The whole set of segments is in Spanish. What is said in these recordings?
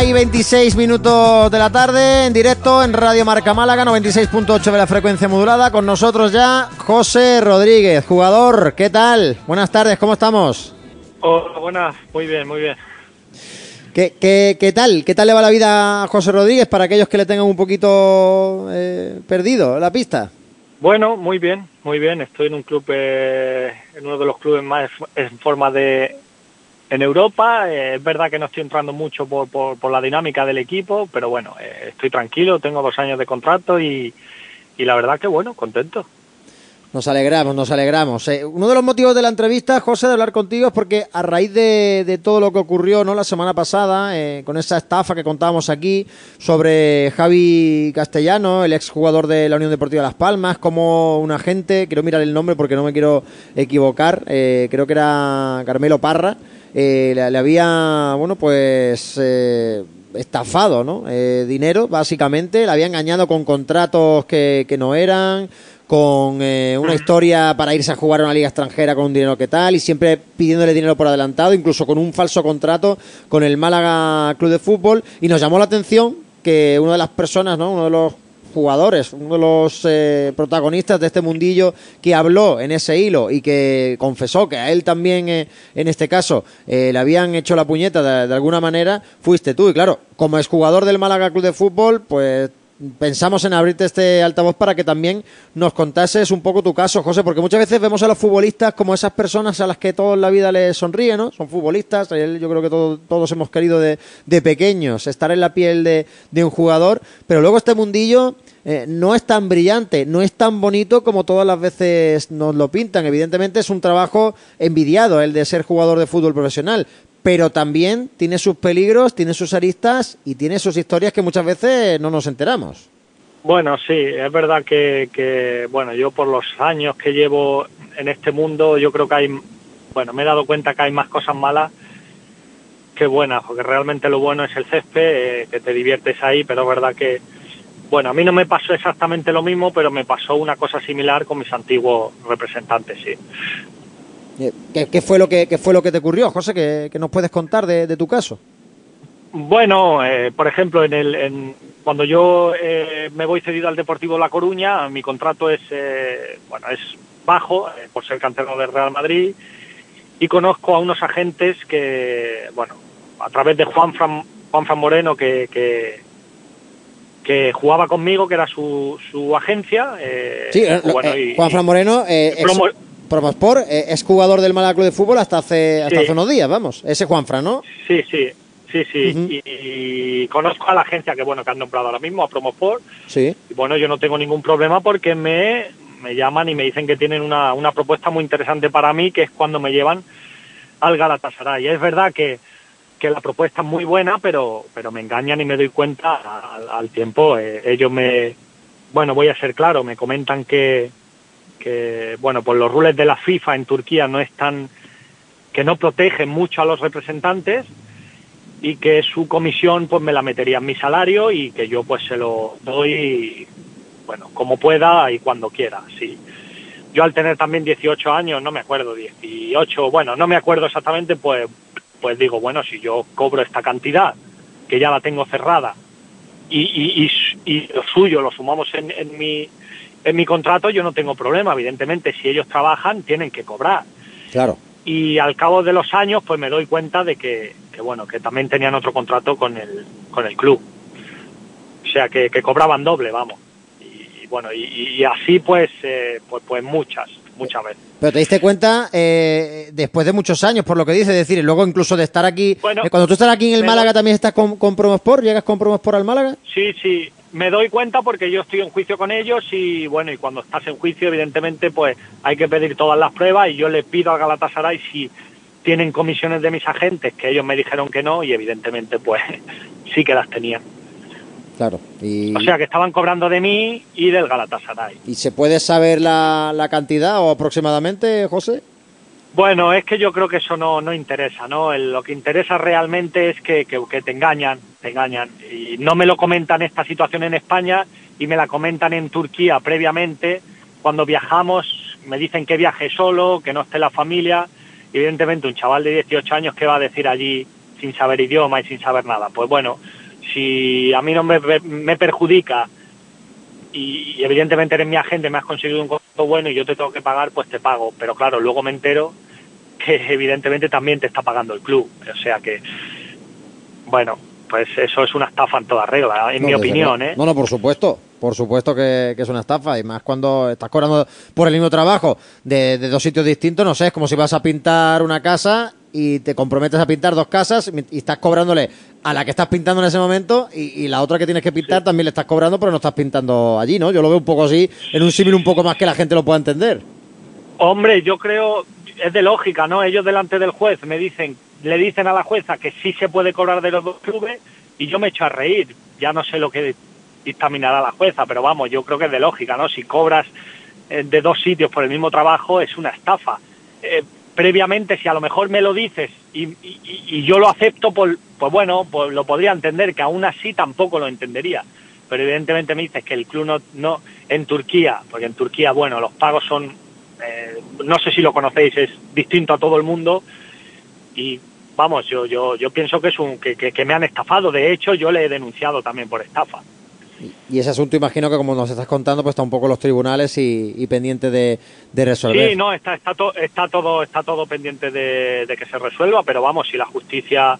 Una y 26 minutos de la tarde en directo en Radio Marca Málaga, 96.8 de la frecuencia modulada. Con nosotros ya José Rodríguez, jugador. ¿Qué tal? Buenas tardes, ¿cómo estamos? Hola, buenas, muy bien, muy bien. ¿Qué, qué, qué tal? ¿Qué tal le va la vida a José Rodríguez para aquellos que le tengan un poquito eh, perdido la pista? Bueno, muy bien, muy bien. Estoy en un club, eh, en uno de los clubes más en forma de en Europa. Eh, es verdad que no estoy entrando mucho por, por, la dinámica del equipo, pero bueno, eh, estoy tranquilo. Tengo dos años de contrato y, la verdad que bueno, contento. Nos alegramos, nos alegramos. Eh, uno de los motivos de la entrevista, José, de hablar contigo es porque a raíz de, de todo lo que ocurrió no la semana pasada, con esa estafa que contábamos aquí sobre Javi Castellano, el exjugador de la Unión Deportiva Las Palmas, como un agente, quiero mirar el nombre porque no me quiero equivocar, creo que era Carmelo Parra, eh, le, le había, bueno, pues... Eh, estafado, ¿no? Eh, dinero, básicamente, le había engañado con contratos que, que no eran, con eh, una historia para irse a jugar a una liga extranjera con un dinero que tal y siempre pidiéndole dinero por adelantado, incluso con un falso contrato con el Málaga Club de Fútbol y nos llamó la atención que una de las personas, ¿no? uno de los jugadores, uno de los eh, protagonistas de este mundillo que habló en ese hilo y que confesó que a él también, eh, en este caso, eh, le habían hecho la puñeta de, alguna manera, fuiste tú. Y claro, como exjugador del Málaga Club de Fútbol, pues pensamos en abrirte este altavoz para que también nos contases un poco tu caso, José, porque muchas veces vemos a los futbolistas como esas personas a las que toda la vida les sonríe, ¿no? Son futbolistas, yo creo que todo, todos hemos querido de, de, pequeños estar en la piel de, de un jugador, pero luego este mundillo eh, no es tan brillante, no es tan bonito como todas las veces nos lo pintan. Evidentemente es un trabajo envidiado el de ser jugador de fútbol profesional, pero también tiene sus peligros, tiene sus aristas y tiene sus historias que muchas veces no nos enteramos. Bueno, sí, es verdad que, bueno, yo por los años que llevo en este mundo, yo creo que hay, bueno, me he dado cuenta que hay más cosas malas que buenas, porque realmente lo bueno es el césped, eh, que te diviertes ahí, pero es verdad que, bueno, a mí no me pasó exactamente lo mismo, pero me pasó una cosa similar con mis antiguos representantes, sí. ¿Qué, qué, fue, lo que, qué fue lo que te ocurrió, José? ¿Qué, qué nos puedes contar de, de tu caso? Bueno, eh, por ejemplo, en el, en, cuando yo eh, me voy cedido al Deportivo La Coruña, mi contrato es, eh, bueno, es bajo eh, por ser canterano del Real Madrid y conozco a unos agentes que, bueno, a través de Juan Fran, Juan Fran Moreno que, que, que jugaba conmigo, que era su, su agencia. Eh, sí, bueno, y, Juan Fran Moreno. Eh, promo, Promosport eh, es jugador del Málaga Club de Fútbol hasta hace hasta sí. hace unos días, vamos. Ese Juanfran, ¿no? Sí, sí, sí, sí. Uh -huh. y, y, conozco a la agencia que bueno que han nombrado ahora mismo, a Promosport. Sí. Y bueno, yo no tengo ningún problema porque me, me llaman y me dicen que tienen una, una propuesta muy interesante para mí, que es cuando me llevan al Galatasaray. Y es verdad que, que la propuesta es muy buena, pero, pero me engañan y me doy cuenta al, al tiempo. Eh, ellos me, bueno, voy a ser claro, me comentan que que, bueno, pues los rules de la FIFA en Turquía no están, que no protegen mucho a los representantes y que su comisión pues me la metería en mi salario y que yo pues se lo doy, bueno, como pueda y cuando quiera, sí. Yo al tener también 18 años, no me acuerdo, 18, bueno, no me acuerdo exactamente, pues, pues digo, bueno, si yo cobro esta cantidad, que ya la tengo cerrada, y, y, y, y lo suyo lo sumamos en, en mi en mi contrato yo no tengo problema, evidentemente si ellos trabajan tienen que cobrar. Claro. Y al cabo de los años pues me doy cuenta de que, que bueno, que también tenían otro contrato con el, con el club. O sea, que, que cobraban doble, vamos. Y, y bueno, y, y, así pues, eh, pues, pues muchas, muchas veces. Pero te diste cuenta eh, después de muchos años, por lo que dices, es decir, luego incluso de estar aquí, bueno, eh, cuando tú estás aquí en el Málaga también estás con, con Promosport, llegas con Promosport al Málaga. Sí, sí, me doy cuenta porque yo estoy en juicio con ellos y bueno, y cuando estás en juicio evidentemente pues hay que pedir todas las pruebas y yo le pido a Galatasaray si tienen comisiones de mis agentes, que ellos me dijeron que no y evidentemente pues sí que las tenían. Claro. Y... O sea que estaban cobrando de mí y del Galatasaray. ¿Y se puede saber la, la cantidad o aproximadamente, José? Bueno, es que yo creo que eso no, no interesa, ¿no? El, lo que interesa realmente es que, que, que, te engañan, te engañan. Y no me lo comentan esta situación en España y me la comentan en Turquía previamente. Cuando viajamos me dicen que viaje solo, que no esté la familia. Y evidentemente un chaval de 18 años que va a decir allí sin saber idioma y sin saber nada. Pues bueno, si a mí no me, me perjudica y, evidentemente eres mi agente, me has conseguido un costo bueno y yo te tengo que pagar, pues te pago. Pero claro, luego me entero que evidentemente también te está pagando el club. O sea que, bueno, pues eso es una estafa en toda regla, en mi opinión. ¿eh? No, no, por supuesto. Por supuesto que, es una estafa, y más cuando estás cobrando por el mismo trabajo de, de, dos sitios distintos, no sé, es como si vas a pintar una casa y te comprometes a pintar dos casas y estás cobrándole a la que estás pintando en ese momento y, la otra que tienes que pintar también le estás cobrando, pero no estás pintando allí, ¿no? Yo lo veo un poco así, en un símil un poco más que la gente lo pueda entender. Hombre, yo creo, es de lógica, ¿no? Ellos delante del juez me dicen, le dicen a la jueza que sí se puede cobrar de los dos clubes y yo me echo a reír. Ya no sé lo que dictaminará la jueza, pero vamos, yo creo que es de lógica, ¿no? Si cobras eh, de dos sitios por el mismo trabajo es una estafa. Eh, previamente, si a lo mejor me lo dices y, yo lo acepto, pues, pues, bueno, pues lo podría entender, que aún así tampoco lo entendería. Pero evidentemente me dices que el club no, no en Turquía, porque en Turquía, bueno, los pagos son, eh, no sé si lo conocéis, es distinto a todo el mundo y vamos, yo, yo, yo pienso que es un, que, que me han estafado. De hecho, yo le he denunciado también por estafa. Y ese asunto imagino que como nos estás contando, pues está un poco los tribunales y, pendiente de, resolver. Sí, no, está, está, está, todo, está todo pendiente de, que se resuelva, pero vamos, si la justicia,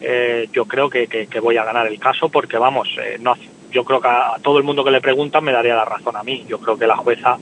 eh, yo creo que, que, voy a ganar el caso porque vamos, eh, no, yo creo que a, todo el mundo que le preguntan me daría la razón a mí. Yo creo que la jueza,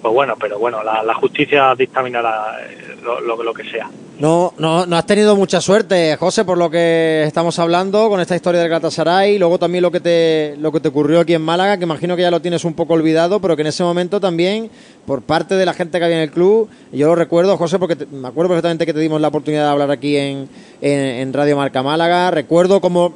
pues bueno, pero bueno, la, justicia dictaminará eh, lo, lo que sea. No, no, no has tenido mucha suerte, José, por lo que estamos hablando con esta historia del Galatasaray, luego también lo que te lo que te ocurrió aquí en Málaga, que imagino que ya lo tienes un poco olvidado, pero que en ese momento también por parte de la gente que había en el club, yo lo recuerdo, José, porque me acuerdo perfectamente que te dimos la oportunidad de hablar aquí en, en, Radio Marca Málaga, recuerdo como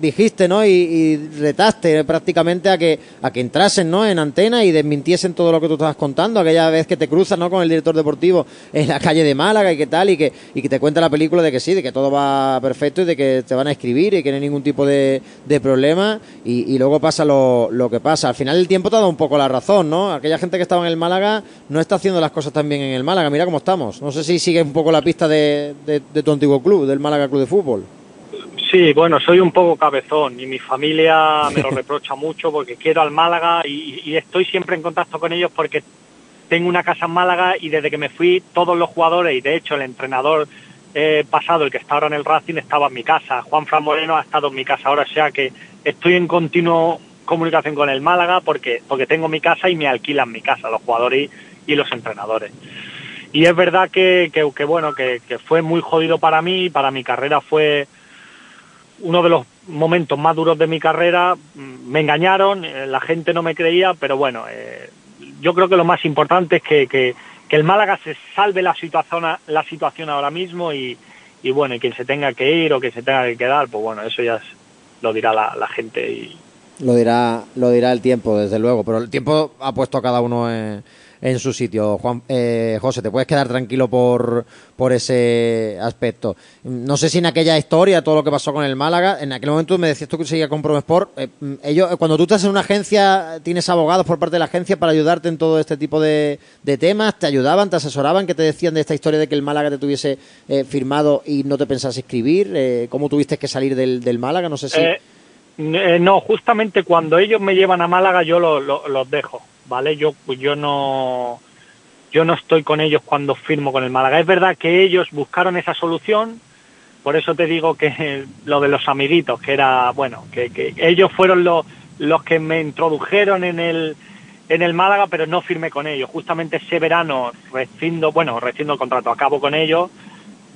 dijiste, ¿no? Y, retaste prácticamente a que a que entrasen, ¿no? En antena y desmintiesen todo lo que tú estabas contando, aquella vez que te cruzas, ¿no? Con el director deportivo en la calle de Málaga y qué tal, y que y que te cuenta la película de que sí, de que todo va perfecto y de que te van a escribir y que no hay ningún tipo de, de problema y, luego pasa lo, lo, que pasa. Al final el tiempo te ha dado un poco la razón, ¿no? Aquella gente que estaba en el Málaga no está haciendo las cosas tan bien en el Málaga. Mira cómo estamos. No sé si sigue un poco la pista de, de, tu antiguo club, del Málaga Club de Fútbol. Sí, bueno, soy un poco cabezón y mi familia me lo reprocha mucho porque quiero al Málaga y, y, estoy siempre en contacto con ellos porque tengo una casa en Málaga y desde que me fui todos los jugadores y de hecho el entrenador eh, pasado, el que está ahora en el Racing, estaba en mi casa. Juan Fran Moreno ha estado en mi casa ahora, o sea que estoy en continuo comunicación con el Málaga porque, porque tengo mi casa y me alquilan mi casa, los jugadores y, los entrenadores. Y es verdad que, que, bueno, que, que, fue muy jodido para mí, para mi carrera fue uno de los momentos más duros de mi carrera. Me engañaron, eh, la gente no me creía, pero bueno, eh, yo creo que lo más importante es que, que, el Málaga se salve la situación, la situación ahora mismo y, y bueno, y quien se tenga que ir o que se tenga que quedar, pues bueno, eso ya lo dirá la, la gente y, lo dirá, lo dirá el tiempo, desde luego, pero el tiempo ha puesto a cada uno en, en su sitio. Juan, eh, José, te puedes quedar tranquilo por, por ese aspecto. No sé si en aquella historia, todo lo que pasó con el Málaga, en aquel momento me decías tú que seguía con Promesport. Eh, ellos, cuando tú estás en una agencia, tienes abogados por parte de la agencia para ayudarte en todo este tipo de, temas, te ayudaban, te asesoraban, que te decían de esta historia de que el Málaga te tuviese eh, firmado y no te pensás escribir. Eh, ¿Cómo tuviste que salir del, del Málaga? No sé si. Eh, no, justamente cuando ellos me llevan a Málaga yo los dejo, ¿vale? Yo, yo no yo no estoy con ellos cuando firmo con el Málaga. Es verdad que ellos buscaron esa solución, por eso te digo que lo de los amiguitos, que era, bueno, que, que ellos fueron los, los que me introdujeron en el, en el Málaga, pero no firmé con ellos. Justamente ese verano rescindo, bueno, rescindo el contrato, acabo con ellos,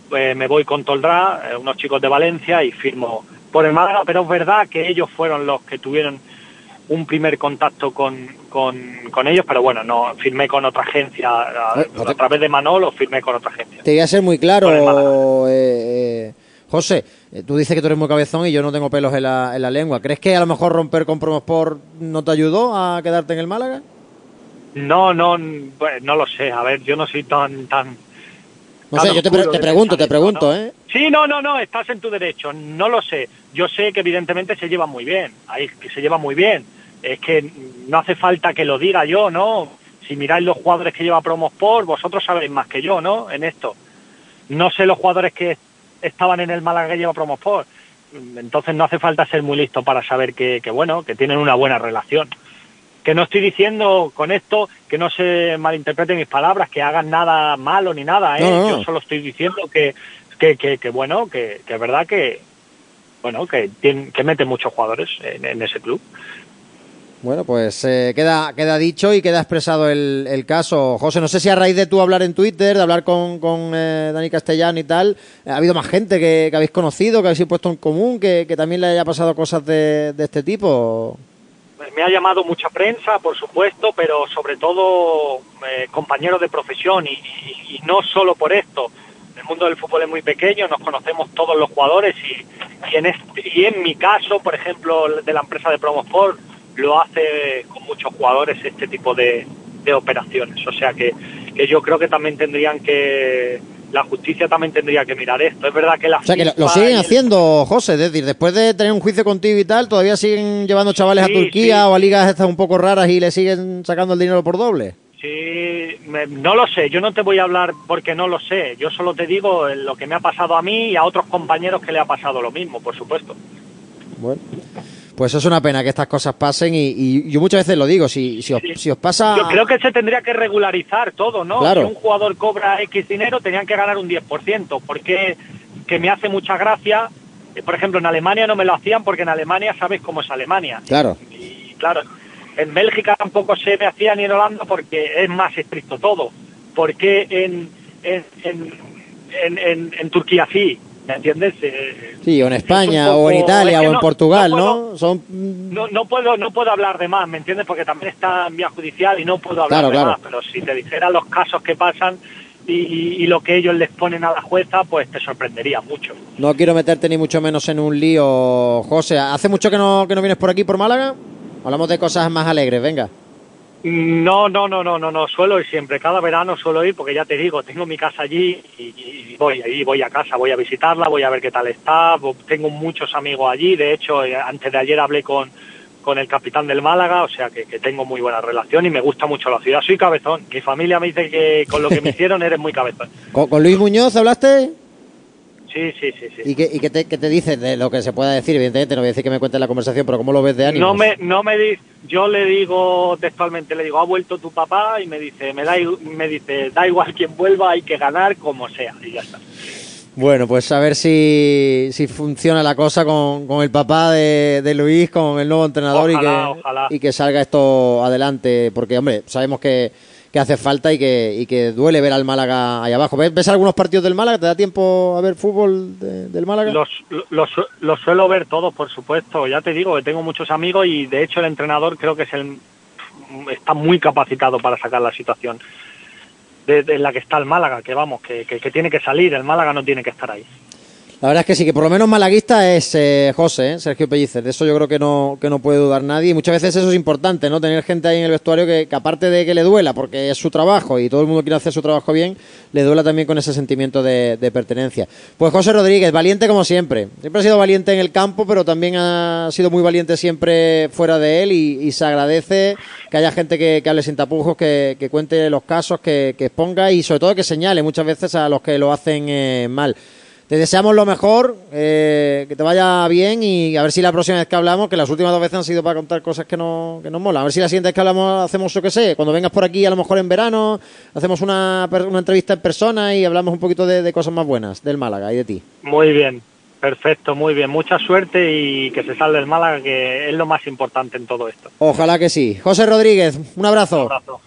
pues me voy con Toldrá, eh, unos chicos de Valencia, y firmo por el Málaga, pero es verdad que ellos fueron los que tuvieron un primer contacto con, con, ellos, pero bueno, no firmé con otra agencia, a, eh, través de Manolo firmé con otra agencia. Te voy a ser muy claro, eh, eh, José, tú dices que tú eres muy cabezón y yo no tengo pelos en la, en la lengua. ¿Crees que a lo mejor romper con Promosport no te ayudó a quedarte en el Málaga? No, no, pues, no lo sé. A ver, yo no soy tan tan no sé, yo te, pregunto, te pregunto, ¿eh? Sí, no, no, no, estás en tu derecho, no lo sé. Yo sé que evidentemente se lleva muy bien, ahí que se lleva muy bien. Es que no hace falta que lo diga yo, ¿no? Si miráis los jugadores que lleva Promosport, vosotros sabéis más que yo, ¿no? En esto. No sé los jugadores que estaban en el Málaga que lleva Promosport. Entonces no hace falta ser muy listo para saber que, que, bueno, que tienen una buena relación. Que no estoy diciendo con esto que no se malinterpreten mis palabras, que hagan nada malo ni nada, ¿eh? No, no, no. Yo solo estoy diciendo que, que, que, que bueno, que, que es verdad que, bueno, que, tiene, que mete muchos jugadores en, en ese club. Bueno, pues eh, queda, queda dicho y queda expresado el, el, caso. José, no sé si a raíz de tú hablar en Twitter, de hablar con, con eh, Dani Castellano y tal, ha habido más gente que, que habéis conocido, que habéis puesto en común, que, que también le haya pasado cosas de, de, este tipo. Me ha llamado mucha prensa, por supuesto, pero sobre todo eh, compañeros de profesión y, y, y, no solo por esto. El mundo del fútbol es muy pequeño, nos conocemos todos los jugadores y, y en, este, y en mi caso, por ejemplo, de la empresa de Promosport, lo hace con muchos jugadores este tipo de, de operaciones. O sea que, que, yo creo que también tendrían que. La justicia también tendría que mirar esto. Es verdad que la. O sea, que lo, lo siguen haciendo, José. Es decir, después de tener un juicio contigo y tal, todavía siguen llevando chavales sí, a Turquía sí. o a ligas estas un poco raras y le siguen sacando el dinero por doble. Sí, me, no lo sé. Yo no te voy a hablar porque no lo sé. Yo solo te digo lo que me ha pasado a mí y a otros compañeros que le ha pasado lo mismo, por supuesto. Bueno. Pues es una pena que estas cosas pasen y, y yo muchas veces lo digo, si, si, os, si, os, pasa... Yo creo que se tendría que regularizar todo, ¿no? Claro. Si un jugador cobra X dinero, tenían que ganar un 10%, porque que me hace mucha gracia, eh, por ejemplo, en Alemania no me lo hacían porque en Alemania sabes cómo es Alemania. Claro. Y claro, en Bélgica tampoco se me hacía ni en Holanda porque es más estricto todo. Porque en, en, en, en, en Turquía sí, ¿me entiendes? Eh, sí, o en España, poco, o en Italia, o en no, Portugal, ¿no? Puedo, ¿no? Son... ¿no? No, puedo, no puedo hablar de más, ¿me entiendes? Porque también está en vía judicial y no puedo hablar claro, de claro. más. Pero si te dijera los casos que pasan y, y, y, lo que ellos les ponen a la jueza, pues te sorprendería mucho. No quiero meterte ni mucho menos en un lío, José. ¿Hace mucho que no, que no vienes por aquí, por Málaga? Hablamos de cosas más alegres, venga. No, no, no, no, no, no, suelo ir siempre, cada verano suelo ir porque ya te digo, tengo mi casa allí y, y voy ahí, voy a casa, voy a visitarla, voy a ver qué tal está, tengo muchos amigos allí, de hecho, eh, antes de ayer hablé con, con el capitán del Málaga, o sea que, que, tengo muy buena relación y me gusta mucho la ciudad, soy cabezón, mi familia me dice que con lo que me hicieron eres muy cabezón. ¿Con, con Luis Muñoz hablaste? Sí, sí, sí, sí. ¿Y qué, y qué te, qué te dice de lo que se pueda decir? Evidentemente no voy a decir que me cuente la conversación, pero ¿cómo lo ves de ánimo? No me, no me dice, yo le digo textualmente, le digo, ha vuelto tu papá y me dice, me da, me dice, da igual quien vuelva, hay que ganar como sea y ya está. Bueno, pues a ver si, si funciona la cosa con, con el papá de, de, Luis, con el nuevo entrenador ojalá, y, que, ojalá. y que salga esto adelante, porque hombre, sabemos que que hace falta y que, y que duele ver al Málaga ahí abajo. ¿Ves, ¿Ves, algunos partidos del Málaga? ¿Te da tiempo a ver fútbol de, del Málaga? Los, los, los, suelo ver todos, por supuesto. Ya te digo que tengo muchos amigos y de hecho el entrenador creo que es el está muy capacitado para sacar la situación de, la que está el Málaga, que vamos, que, que tiene que salir, el Málaga no tiene que estar ahí. La verdad es que sí, que por lo menos malaguista es eh, José, ¿eh? Sergio Pellicer. De eso yo creo que no, que no puede dudar nadie. Y muchas veces eso es importante, ¿no? Tener gente ahí en el vestuario que, aparte de que le duela, porque es su trabajo y todo el mundo quiere hacer su trabajo bien, le duela también con ese sentimiento de, pertenencia. Pues José Rodríguez, valiente como siempre. Siempre ha sido valiente en el campo, pero también ha sido muy valiente siempre fuera de él y, y se agradece que haya gente que, que hable sin tapujos, que, que, cuente los casos, que, que exponga y sobre todo que señale muchas veces a los que lo hacen eh, mal. Te deseamos lo mejor, eh, que te vaya bien y a ver si la próxima vez que hablamos, que las últimas dos veces han sido para contar cosas que, no, que nos molan, a ver si la siguiente vez que hablamos hacemos, yo que sé, cuando vengas por aquí a lo mejor en verano, hacemos una, una entrevista en persona y hablamos un poquito de, de cosas más buenas del Málaga y de ti. Muy bien, Perfecto, muy bien. Mucha suerte y que se salve el Málaga, que es lo más importante en todo esto. Ojalá que sí. José Rodríguez, un abrazo. Un abrazo.